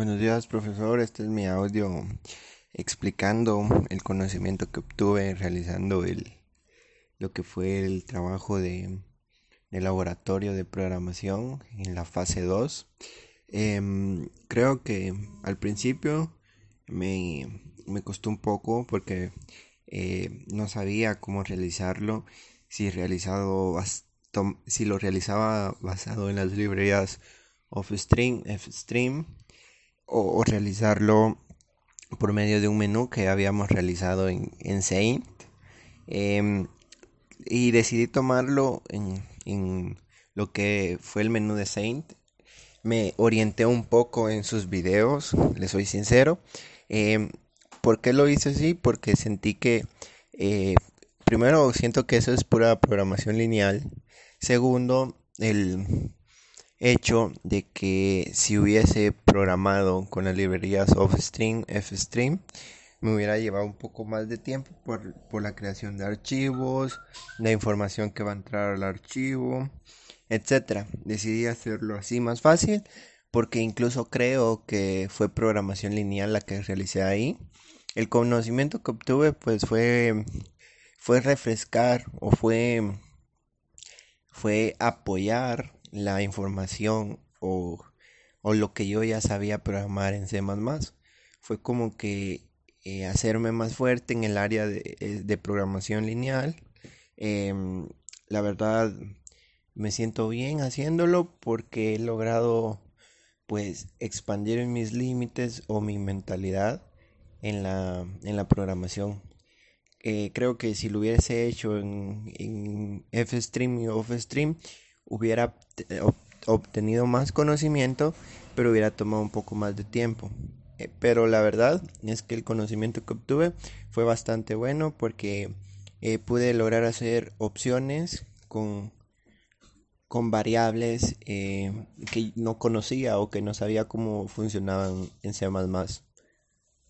Buenos días, profesor. Este es mi audio explicando el conocimiento que obtuve realizando el, lo que fue el trabajo de, laboratorio de programación en la fase 2. Em, creo que al principio me, costó un poco porque eh, no sabía cómo realizarlo, si, realizado, si lo realizaba basado en las librerías of stream, stream o, realizarlo por medio de un menú que habíamos realizado en, en Saint. Em, y decidí tomarlo en, en, lo que fue el menú de Saint. Me orienté un poco en sus videos, le soy sincero. Eh, ¿Por qué lo hice así? Porque sentí que, eh, primero, siento que eso es pura programación lineal. Segundo, el, hecho de que si hubiese programado con las librerías offstream, fstream, me hubiera llevado un poco más de tiempo por, por, la creación de archivos, la información que va a entrar al archivo, etc. Decidí hacerlo así más fácil porque incluso creo que fue programación lineal la que realicé ahí. El conocimiento que obtuve pues fue, fue refrescar o fue, fue apoyar la información o, lo que yo ya sabía programar en C ⁇ fue como que eh, hacerme más fuerte en el área de, eh, programación lineal. Em, la verdad me siento bien haciéndolo porque he logrado pues expandir mis límites o mi mentalidad en la, en la programación. Eh, creo que si lo hubiese hecho en, en FStream y OffStream hubiera eh, obtenido más conocimiento, pero hubiera tomado un poco más de tiempo. Eh, pero la verdad es que el conocimiento que obtuve fue bastante bueno porque eh, pude lograr hacer opciones con, con variables que no conocía o que no sabía cómo funcionaban en C++.